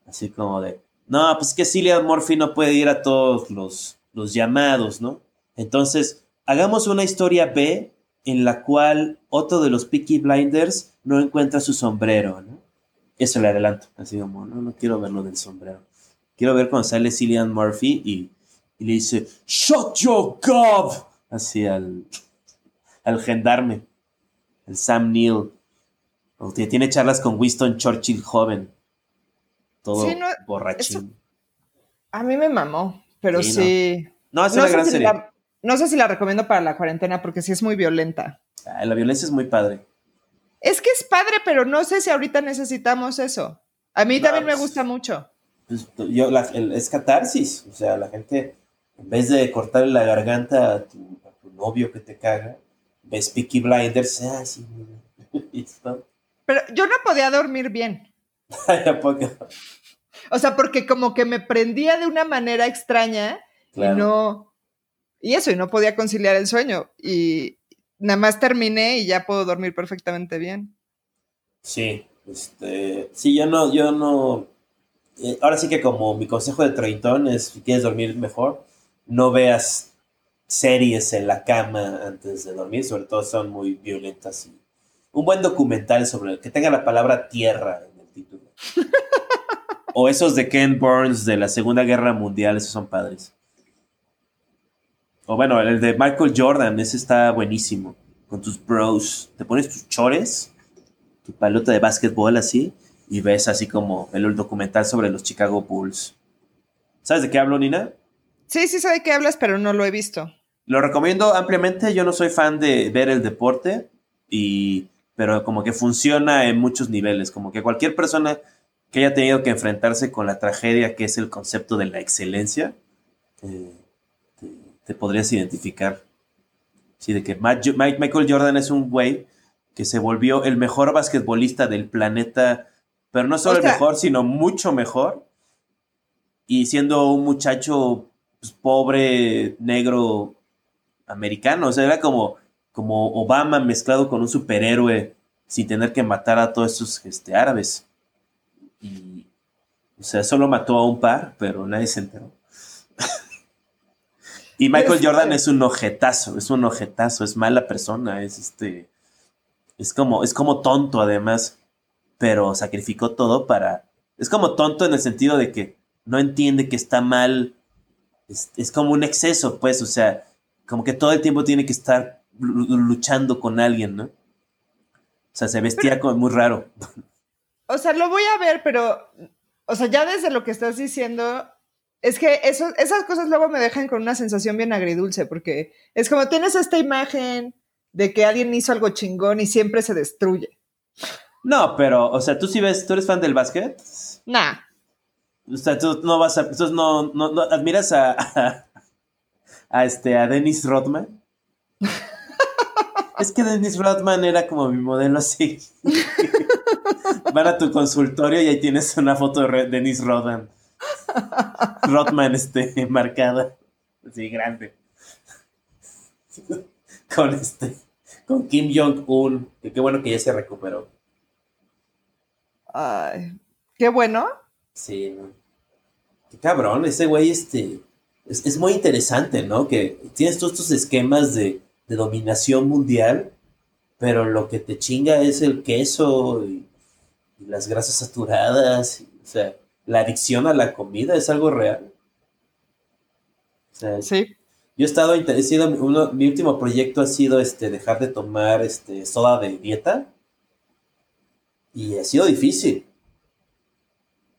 Así como de, no, pues es que Cillian Murphy no puede ir a todos los, los llamados, ¿no? Entonces, hagamos una historia B en la cual otro de los Peaky Blinders no encuentra su sombrero, ¿no? Eso le adelanto, así como, no, no quiero ver lo del sombrero. Quiero ver cuando sale Cillian Murphy y, y le dice, ¡Shut your gob! Así al, al gendarme, el Sam Neill. O que tiene charlas con Winston Churchill joven. Todo Sí, no, borrachín. a mí me mamó, pero Sí, sí. No, es No una sé, gran si serie. la, no sé si la recomiendo para la cuarentena porque sí es muy violenta. Ah, la violencia es muy padre. Es que es padre, pero no sé si ahorita necesitamos eso. A mí No, también me gusta mucho. Pues, yo, la- el- es catarsis. O sea, la gente, en vez de cortarle la garganta a tu, a tu novio que te caga, ves Peaky Blinders, ah, sí. [LAUGHS] Pero yo no podía dormir bien. Ay, [LAUGHS] ¿a poco? O sea, porque como que me prendía de una manera extraña Claro. y no. Y eso, y no podía conciliar el sueño. Y nada más terminé y ya puedo dormir perfectamente bien. Sí, este, sí, yo no, yo no, eh, ahora sí que como mi consejo de treintón es, si quieres dormir mejor, no veas series en la cama antes de dormir, sobre todo son muy violentas. Y un buen documental sobre que tenga la palabra tierra en el título. [LAUGHS] o esos de Ken Burns de la Segunda Guerra Mundial, esos son padres. O bueno, el de Michael Jordan, ese está buenísimo. Con tus bros. Te pones tus chores, tu palota de básquetbol así, y ves así como el documental sobre los Chicago Bulls. ¿Sabes de qué hablo, Nina? Sí, sí sé de qué hablas, pero no lo he visto. Lo recomiendo ampliamente. Yo no soy fan de ver el deporte, y, pero como que funciona en muchos niveles. Como que cualquier persona que haya tenido que enfrentarse con la tragedia que es el concepto de la excelencia, eh, te, podrías identificar. Sí, de que Michael Jordan es un güey que se volvió el mejor basquetbolista del planeta pero no solo el mejor, sino mucho mejor. Y siendo un muchacho pues, pobre, negro, americano. O sea, era como, como Obama mezclado con un superhéroe sin tener que matar a todos esos este, árabes. Y, o sea, solo mató a un par, pero nadie se enteró. Y Michael Jordan es un ojetazo, es un ojetazo, es mala persona, es este. Es como, es como tonto además pero sacrificó todo para... Es como tonto en el sentido de que no entiende que está mal, es, como un exceso, pues, o sea, como que todo el tiempo tiene que estar luchando con alguien, ¿no? O sea, se vestía como muy raro. O sea, lo voy a ver, pero, o sea, ya desde lo que estás diciendo, es que eso, esas cosas luego me dejan con una sensación bien agridulce, porque es como tienes esta imagen de que alguien hizo algo chingón y siempre se destruye. No, pero, o sea, ¿tú sí ves, tú eres fan del básquet? Nah. O sea, tú no vas a, entonces no, no, admiras a, a, este, a Dennis Rodman. [LAUGHS] es que Dennis Rodman era como mi modelo así. [LAUGHS] Van a tu consultorio y ahí tienes una foto de Dennis Rodman. Rodman, este, marcada. Así, grande. con este, con Kim Jong-un. Que qué bueno que ya se recuperó. Ay, qué bueno. Sí, Qué cabrón, ese güey, este. Es, muy interesante, ¿no? Que tienes todos estos esquemas de, dominación mundial, pero lo que te chinga es el queso y, las grasas saturadas. o sea, la adicción a la comida es algo real. O sea, sí. Yo he estado interesado, mi último proyecto ha sido este, dejar de tomar este, soda de dieta y ha sido difícil.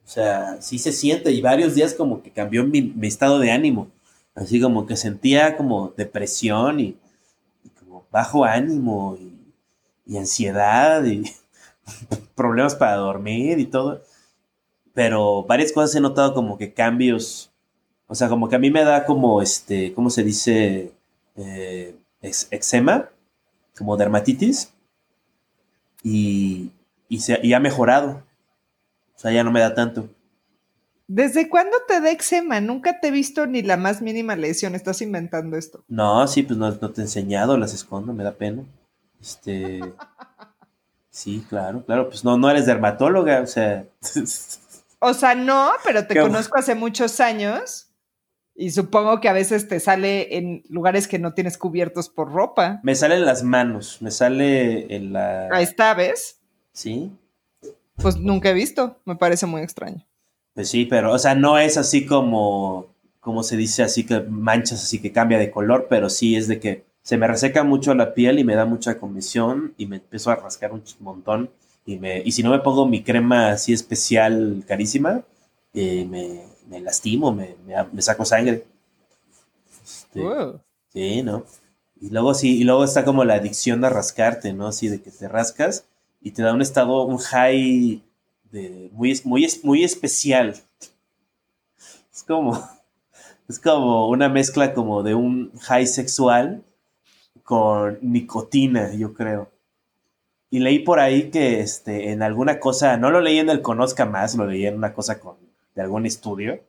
O sea, sí se siente y varios días como que cambió mi, estado de ánimo. Así como que sentía como depresión y, como bajo ánimo y, ansiedad y [LAUGHS] problemas para dormir y todo. Pero varias cosas he notado como que cambios. O sea, como que a mí me da como este, ¿cómo se dice? Eh, eczema, como dermatitis. Y, y, se, y ha mejorado. O sea, ya no me da tanto. ¿Desde cuándo te da eczema? Nunca te he visto ni la más mínima lesión. Estás inventando esto. No, sí, pues no, te he enseñado, las escondo, me da pena. Este. [LAUGHS] sí, claro, claro. Pues no, no eres dermatóloga, o sea. [LAUGHS] o sea, no, pero te conozco hace muchos años. Y supongo que a veces te sale en lugares que no tienes cubiertos por ropa. Me sale en las manos, me sale en la. Ahí está, ¿ves? Sí. Pues nunca he visto, me parece muy extraño. Pues sí, pero, o sea, no es así como, como se dice, así que manchas, así que cambia de color, pero sí es de que se me reseca mucho la piel y me da mucha comisión y me empiezo a rascar un montón. Y, me, y si no me pongo mi crema así especial, carísima, eh, me, me, lastimo, me, me, saco sangre. Este, sí, ¿no? Y luego sí, y luego está como la adicción a rascarte, ¿no? Así de que te rascas y te da un estado, un high de, muy, muy, muy especial. Es como, [LAUGHS] es como una mezcla como de un high sexual con nicotina, yo creo. Y leí por ahí que este, en alguna cosa, no lo leí en el Conozca Más, lo leí en una cosa con, de algún estudio,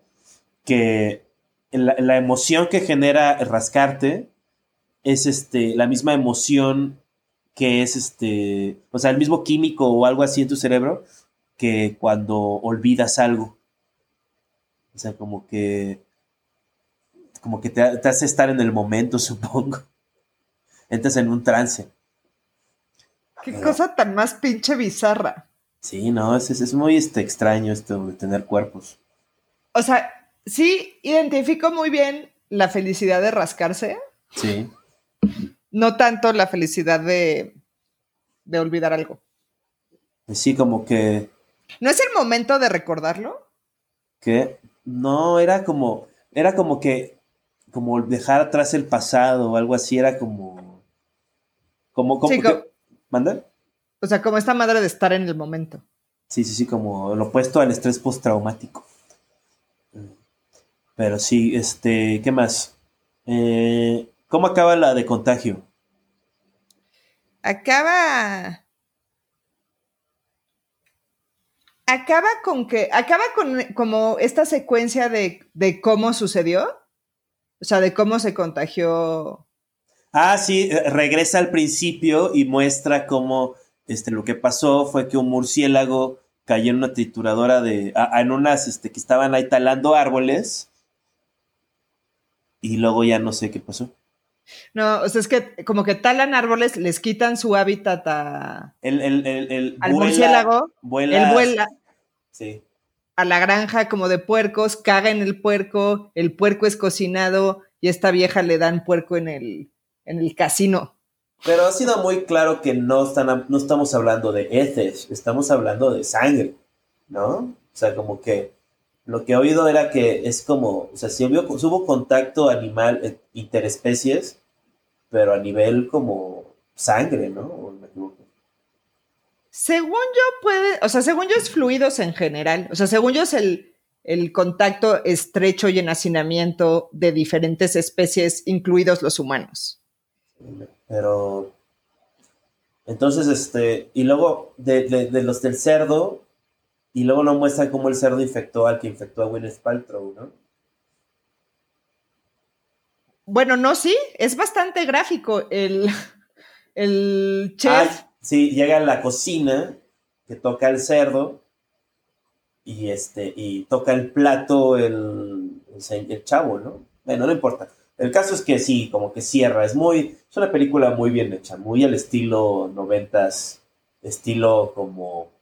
que la, la emoción que genera rascarte es este, la misma emoción que es este, o sea, el mismo químico o algo así en tu cerebro que cuando olvidas algo. O sea, como que. Como que te, hace estar en el momento, [LAUGHS] supongo. Entras en un trance. Qué cosa tan más pinche bizarra. Sí, no, es, es muy este, extraño esto de tener cuerpos. O sea, sí identifico muy bien la felicidad de rascarse. Sí. No tanto la felicidad de, de olvidar algo. Sí, como que. ¿No es el momento de recordarlo? Que no, era como. Era como que. Como dejar atrás el pasado o algo así, era como. Como. como, ¿Manda? O sea, como esta madre de estar en el momento. Sí, sí, sí, como lo opuesto al estrés postraumático. Pero sí, este, ¿qué más? Eh, ¿Cómo acaba la de contagio? Acaba. Acaba con que. Acaba con como esta secuencia de, de cómo sucedió. O sea, de cómo se contagió. Ah, sí, eh, regresa al principio y muestra cómo este, lo que pasó fue que un murciélago cayó en una trituradora de. en unas este, que estaban ahí talando árboles y luego ya no sé qué pasó. No, o sea, es que como que talan árboles, les quitan su hábitat a, el, el, el, al murciélago. Vuela, él vuela sí. a la granja como de puercos, caga en el puerco, el puerco es cocinado y esta vieja le dan puerco en el, en el casino. Pero ha sido muy claro que no, están, no estamos hablando de heces, estamos hablando de sangre, ¿no? O sea, como que lo que he oído era que es como, o sea, si hubo, contacto animal eh, interespecies, pero a nivel como sangre, ¿no? me equivoco? Según yo puede, o sea, según yo es fluidos en general, o sea, según yo es el, el contacto estrecho y en hacinamiento de diferentes especies, incluidos los humanos. Pero, entonces, este, y luego de, de los del cerdo, y luego no muestran cómo el cerdo infectó al que infectó a Gwyneth Paltrow, ¿no? Bueno, no, sí, es bastante gráfico. El, el chef. sí, llega a la cocina, que toca el cerdo, y este, y toca el plato el, el, chavo, ¿no? Bueno, no importa. El caso es que sí, como que cierra. Es muy, es una película muy bien hecha, muy al estilo noventas, estilo como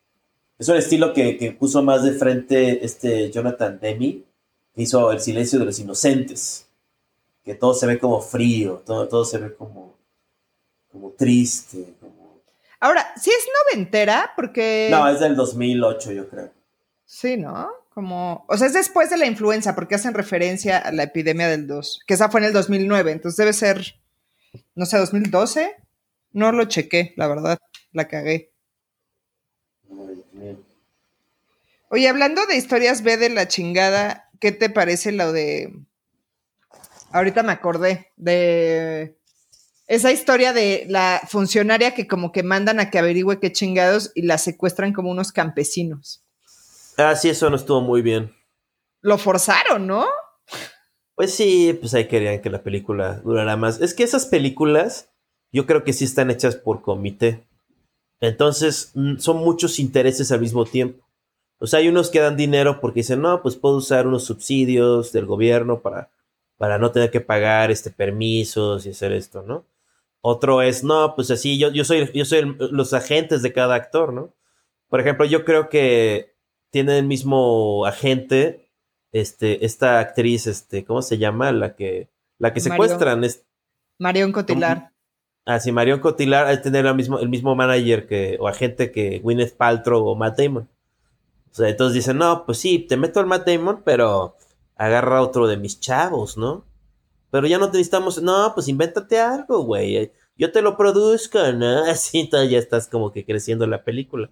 es un estilo que, puso más de frente este Jonathan Demi, que hizo El silencio de los inocentes, que todo se ve como frío, todo, todo se ve como, como triste. Ahora, sí es noventera, porque... No, es del 2008, yo creo. Sí, ¿no? Como, o sea, es después de la influenza, porque hacen referencia a la epidemia del 2, que esa fue en el 2009, entonces debe ser, no sé, 2012. No lo chequé, la verdad, la cagué. Oye, hablando de historias B de la chingada, ¿qué te parece lo de... Ahorita me acordé de esa historia de la funcionaria que como que mandan a que averigüe qué chingados y la secuestran como unos campesinos. Ah, sí, eso no estuvo muy bien. Lo forzaron, ¿no? Pues sí, pues ahí querían que la película durara más. Es que esas películas yo creo que sí están hechas por comité. Entonces mm, son muchos intereses al mismo tiempo. O sea, hay unos que dan dinero porque dicen, no, pues puedo usar unos subsidios del gobierno para, para no tener que pagar este permisos y hacer esto, ¿no? Otro es, no, pues así, yo, yo soy, yo soy los agentes de cada actor, ¿no? Por ejemplo, yo creo que tiene el mismo agente, este, esta actriz, este, ¿cómo se llama? La que, la que secuestran. Es, Marion Cotilar. Ah, sí, Marion Cotilar, hay tener el mismo, el mismo manager que, o agente que Gwyneth Paltrow o Matt Damon. O sea, entonces dicen, no, pues sí, te meto al Matt Damon, pero agarra otro de mis chavos, ¿no? Pero ya no necesitamos, no, pues invéntate algo, güey. Yo te lo produzco, ¿no? [LAUGHS] Así entonces ya estás como que creciendo la película.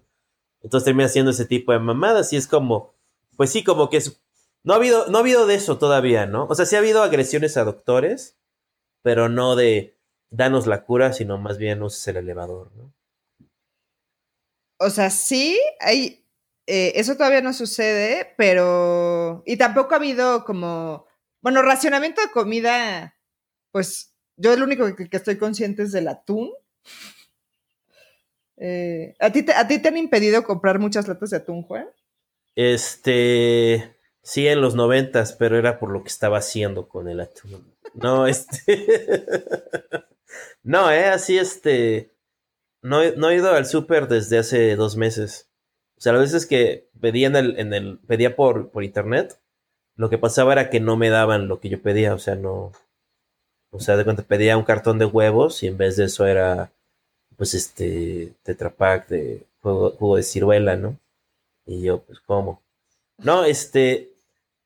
Entonces termina haciendo ese tipo de mamadas y es como, pues sí, como que es... No ha habido, no ha habido de eso todavía, ¿no? O sea, sí ha habido agresiones a doctores, pero no de danos la cura, sino más bien uses el elevador, ¿no? O sea, sí, hay, eh, eso todavía no sucede, pero... Y tampoco ha habido como... Bueno, racionamiento de comida, pues yo lo único que, estoy consciente es del atún. Eh, ¿a, ti te, ¿A ti te han impedido comprar muchas latas de atún, Juan? Este... Sí, en los noventas, pero era por lo que estaba haciendo con el atún. No, [LAUGHS] este. no, eh, así este. No, no he ido al súper desde hace dos meses. O sea, las veces que pedía en el, en el, pedía por, por internet, lo que pasaba era que no me daban lo que yo pedía, o sea, no. O sea, de cuando pedía un cartón de huevos y en vez de eso era, pues, este, tetrapack de jugo, de ciruela, ¿no? Y yo, pues, ¿cómo? No, este,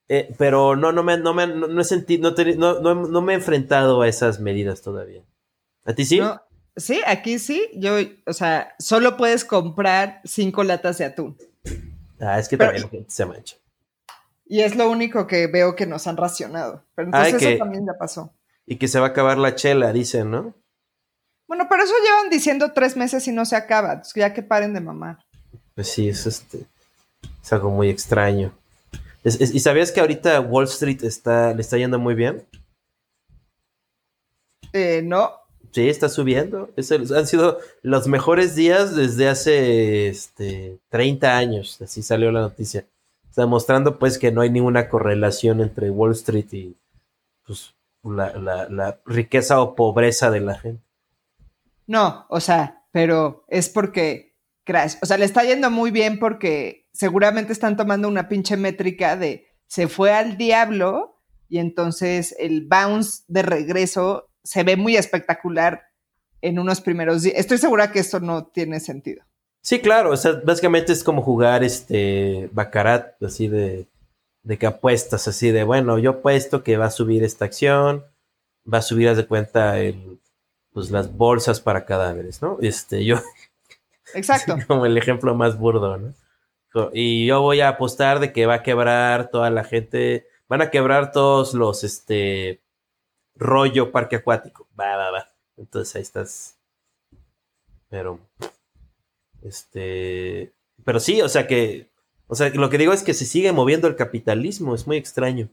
eh, pero no, no me, no me, no, he sentido, no, no, no, me he enfrentado a esas medidas todavía. ¿A ti sí? sí, aquí sí. Yo, o sea, solo puedes comprar cinco latas de atún. Ah, es que también se mancha. Y es lo único que veo que nos han racionado. Pero entonces eso también ya pasó. Y que se va a acabar la chela, dicen, ¿no? Bueno, pero eso llevan diciendo tres meses y no se acaba. Ya que paren de mamar. Pues sí, es este. Es algo muy extraño. ¿Y sabías que ahorita Wall Street está, le está yendo muy bien? Eh, no. Sí, está subiendo. han sido los mejores días desde hace este, 30 años. Así salió la noticia. Está mostrando pues que no hay ninguna correlación entre Wall Street y pues, la, riqueza o pobreza de la gente. No, o sea, pero es porque, o sea, le está yendo muy bien porque seguramente están tomando una pinche métrica de se fue al diablo y entonces el bounce de regreso se ve muy espectacular en unos primeros días. Estoy segura que esto no tiene sentido. Sí, claro, o sea, básicamente es como jugar este Bacarat, así de, de que apuestas, así de, bueno, yo apuesto que va a subir esta acción, va a subir, haz de cuenta, el, pues las bolsas para cadáveres, ¿no? Este, yo. Exacto. [LAUGHS] como el ejemplo más burdo, ¿no? Y yo voy a apostar de que va a quebrar toda la gente, van a quebrar todos los, este, rollo parque acuático. Va, va, va. Entonces ahí estás. Pero este, pero sí, o sea que, o sea, lo que digo es que se sigue moviendo el capitalismo, es muy extraño.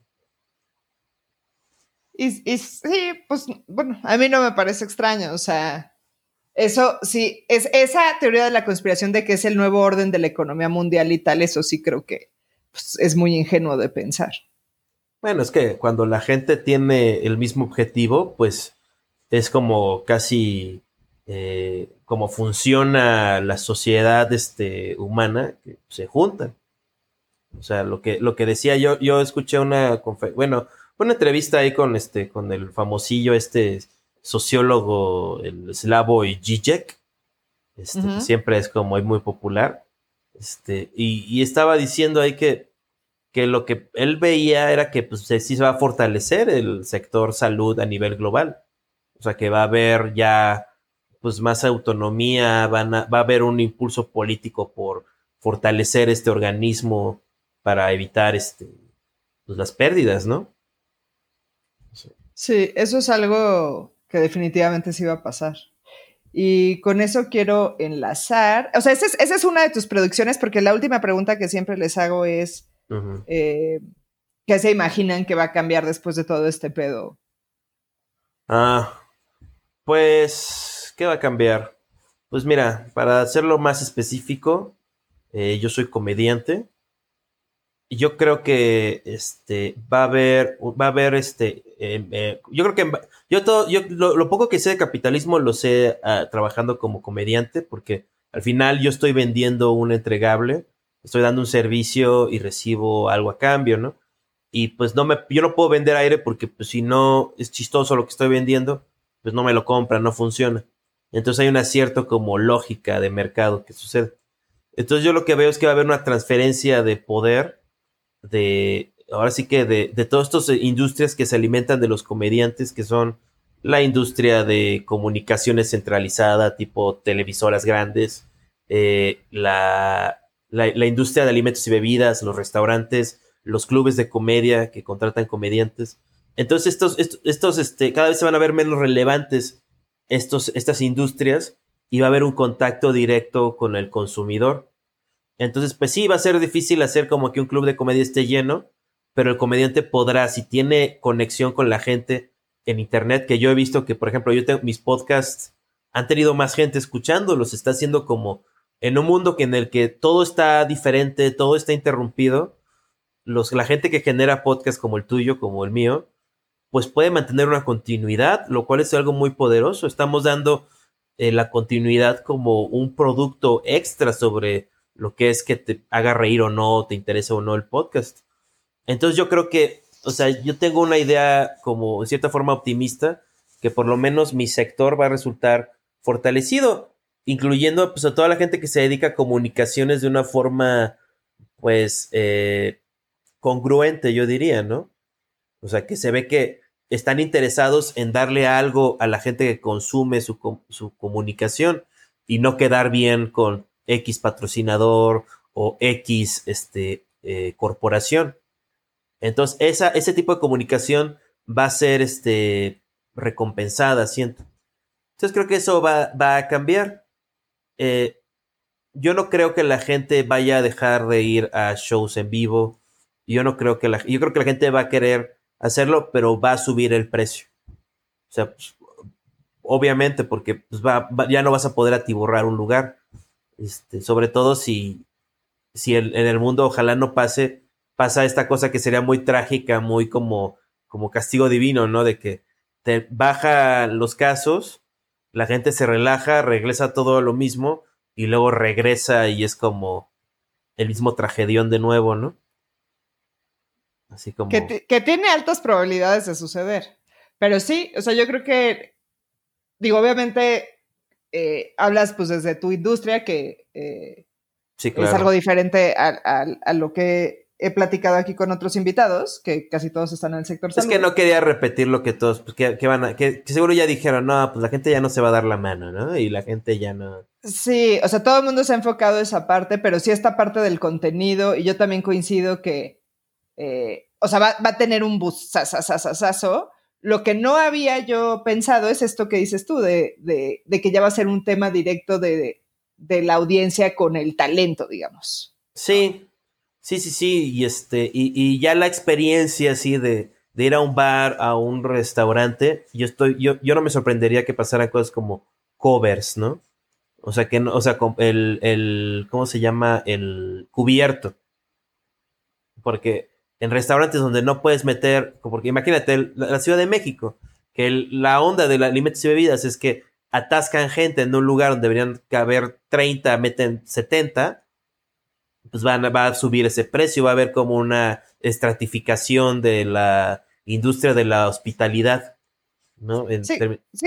Y, sí, pues, bueno, a mí no me parece extraño, o sea, eso sí, es esa teoría de la conspiración de que es el nuevo orden de la economía mundial y tal, eso sí creo que pues, es muy ingenuo de pensar. Bueno, es que cuando la gente tiene el mismo objetivo, pues es como casi eh, cómo funciona la sociedad este, humana, que se juntan. O sea, lo que, lo que decía yo, yo escuché una bueno, una entrevista ahí con este, con el famosillo, este sociólogo, el Slavoj Žižek, este, que siempre es como muy popular, este, y, estaba diciendo ahí que, que lo que él veía era que pues sí se va a fortalecer el sector salud a nivel global. O sea, que va a haber ya pues más autonomía, van va a haber un impulso político por fortalecer este organismo para evitar este, pues, las pérdidas, ¿no? Sí. eso es algo que definitivamente sí va a pasar. Y con eso quiero enlazar, o sea, esa es, una de tus producciones, porque la última pregunta que siempre les hago es, eh, ¿qué se imaginan que va a cambiar después de todo este pedo? Ah, pues ¿Qué va a cambiar? Pues mira, para hacerlo más específico, eh, yo soy comediante. Y yo creo que este va a haber, va a haber este, eh, yo creo que yo todo, yo lo, poco que sé de capitalismo lo sé ah, trabajando como comediante, porque al final yo estoy vendiendo un entregable, estoy dando un servicio y recibo algo a cambio, ¿no? Y pues no me, yo no puedo vender aire porque pues si no es chistoso lo que estoy vendiendo, pues no me lo compran, no funciona. Entonces hay una cierta como lógica de mercado que sucede. Entonces yo lo que veo es que va a haber una transferencia de poder de, ahora sí que de, de todas estas industrias que se alimentan de los comediantes, que son la industria de comunicaciones centralizada, tipo televisoras grandes, eh, la, la, industria de alimentos y bebidas, los restaurantes, los clubes de comedia que contratan comediantes. Entonces estos, estos, estos este, cada vez se van a ver menos relevantes estos, estas industrias y va a haber un contacto directo con el consumidor. Entonces, pues sí, va a ser difícil hacer como que un club de comedia esté lleno, pero el comediante podrá, si tiene conexión con la gente en internet, que yo he visto que, por ejemplo, yo tengo mis podcasts, han tenido más gente escuchándolos, está haciendo como en un mundo que en el que todo está diferente, todo está interrumpido, los, la gente que genera podcasts como el tuyo, como el mío, pues puede mantener una continuidad, lo cual es algo muy poderoso. Estamos dando eh, la continuidad como un producto extra sobre lo que es que te haga reír o no, te interese o no el podcast. Entonces yo creo que, o sea, yo tengo una idea como en cierta forma optimista, que por lo menos mi sector va a resultar fortalecido, incluyendo pues, a toda la gente que se dedica a comunicaciones de una forma, pues, eh, congruente, yo diría, ¿no? O sea, que se ve que están interesados en darle algo a la gente que consume su, su comunicación y no quedar bien con X patrocinador o X este, eh, corporación. Entonces, esa, ese tipo de comunicación va a ser este, recompensada, siento. Entonces, creo que eso va, a cambiar. Eh, yo no creo que la gente vaya a dejar de ir a shows en vivo. Yo no creo que la, yo creo que la gente va a querer hacerlo, pero va a subir el precio. O sea, pues, obviamente, porque pues, ya no vas a poder atiborrar un lugar. Este, sobre todo si, si en el mundo ojalá no pase, pasa esta cosa que sería muy trágica, muy como, como castigo divino, ¿no? De que te bajan los casos, la gente se relaja, regresa todo lo mismo y luego regresa y es como el mismo tragedión de nuevo, ¿no? Así como... Que, que tiene altas probabilidades de suceder. Pero sí, o sea, yo creo que, digo, obviamente eh, hablas pues desde tu industria, que eh, es algo diferente a, lo que he platicado aquí con otros invitados, que casi todos están en el sector Es que no quería repetir lo que todos, pues, que, van a, que, seguro ya dijeron, no, pues la gente ya no se va a dar la mano, ¿no? Y la gente ya no... Sí, o sea, todo el mundo se ha enfocado en esa parte, pero sí esta parte del contenido, y yo también coincido que, eh, o sea, va, a tener un bus lo que no había yo pensado es esto que dices tú, de, que ya va a ser un tema directo de, la audiencia con el talento, digamos. Sí, sí, sí, sí, y, este, y, ya la experiencia así de, ir a un bar, a un restaurante, yo, estoy, yo, yo no me sorprendería que pasaran cosas como covers, ¿no? O sea, que o sea, el, el, ¿cómo se llama? El cubierto. Porque en restaurantes donde no puedes meter, porque imagínate, la, Ciudad de México, que la onda de la límites y bebidas es que atascan gente en un lugar donde deberían caber 30, meten 70, pues van, va a subir ese precio, va a haber como una estratificación de la industria de la hospitalidad. ¿no? sí,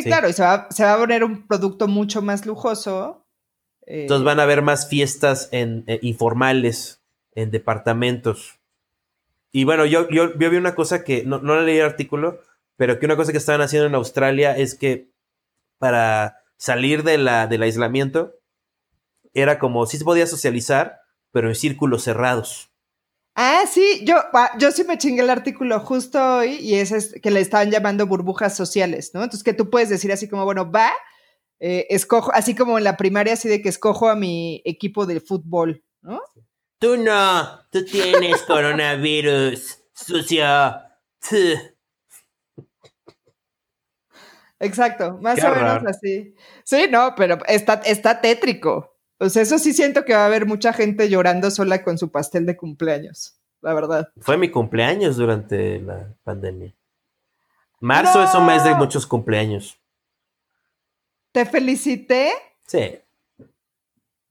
claro, y se va, a poner un producto mucho más lujoso. Entonces van a haber más fiestas en, eh, informales en departamentos. Y bueno, yo, yo, vi una cosa que, no, no leí el artículo, pero que una cosa que estaban haciendo en Australia es que para salir de la, del aislamiento, era como si se podía socializar, pero en círculos cerrados. Ah, sí, yo, yo sí me chingué el artículo justo hoy y es, que le estaban llamando burbujas sociales, ¿no? Entonces que tú puedes decir así como, bueno, va, eh, escojo, así como en la primaria, así de que escojo a mi equipo de fútbol, ¿no? Tú no, tú tienes [LAUGHS] coronavirus, sucio. Exacto, más o menos así. Sí, no, pero está, está tétrico. O sea, eso sí siento que va a haber mucha gente llorando sola con su pastel de cumpleaños, la verdad. Fue mi cumpleaños durante la pandemia. Marzo es un mes de muchos cumpleaños. ¿Te felicité? Sí.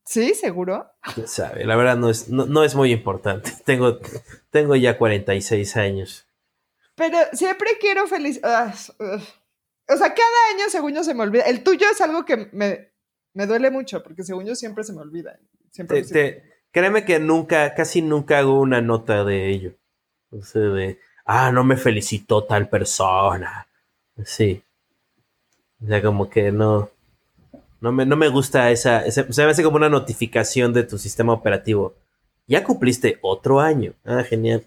¿Sí? ¿Seguro? sabe? La verdad no es, no, es muy importante. [LAUGHS] Tengo, tengo ya 46 años. Pero siempre quiero feliz... Ah, o sea, cada año según yo se me olvida. El tuyo es algo que me, duele mucho porque según yo siempre se me olvida. Siempre créeme que nunca, casi nunca hago una nota de ello. O sea, de, ah, no me felicitó tal persona. Sí. O sea, como que no, no me, gusta esa, Se me hace como una notificación de tu sistema operativo. Ya cumpliste otro año. Ah, genial.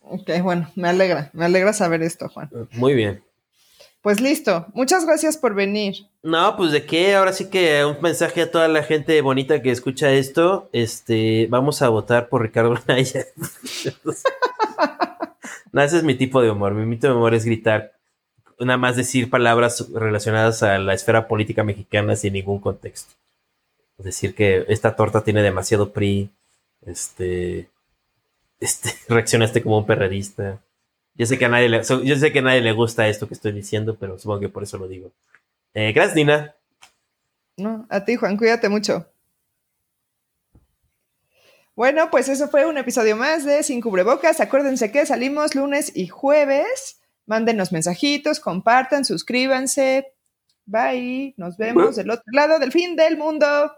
Ok, bueno, me alegra, me alegra saber esto, Juan. Muy bien. Pues listo, muchas gracias por venir. No, pues de qué, ahora sí que un mensaje a toda la gente bonita que escucha esto, este, vamos a votar por Ricardo [LAUGHS] Naya. no, ese es mi tipo de humor, mi tipo de humor es gritar nada más decir palabras relacionadas a la esfera política mexicana sin ningún contexto. Decir, que esta torta tiene demasiado PRI, este, este, [LAUGHS] reaccionaste como un perrerista. Yo sé, que a nadie le, yo sé que a nadie le gusta esto que estoy diciendo, pero supongo que por eso lo digo. Eh, gracias, Nina. No, a ti, Juan, cuídate mucho. Bueno, pues eso fue un episodio más de Sin Cubrebocas. Acuérdense que salimos lunes y jueves. Mándenos mensajitos, compartan, suscríbanse. Bye. Nos vemos del otro lado del fin del mundo.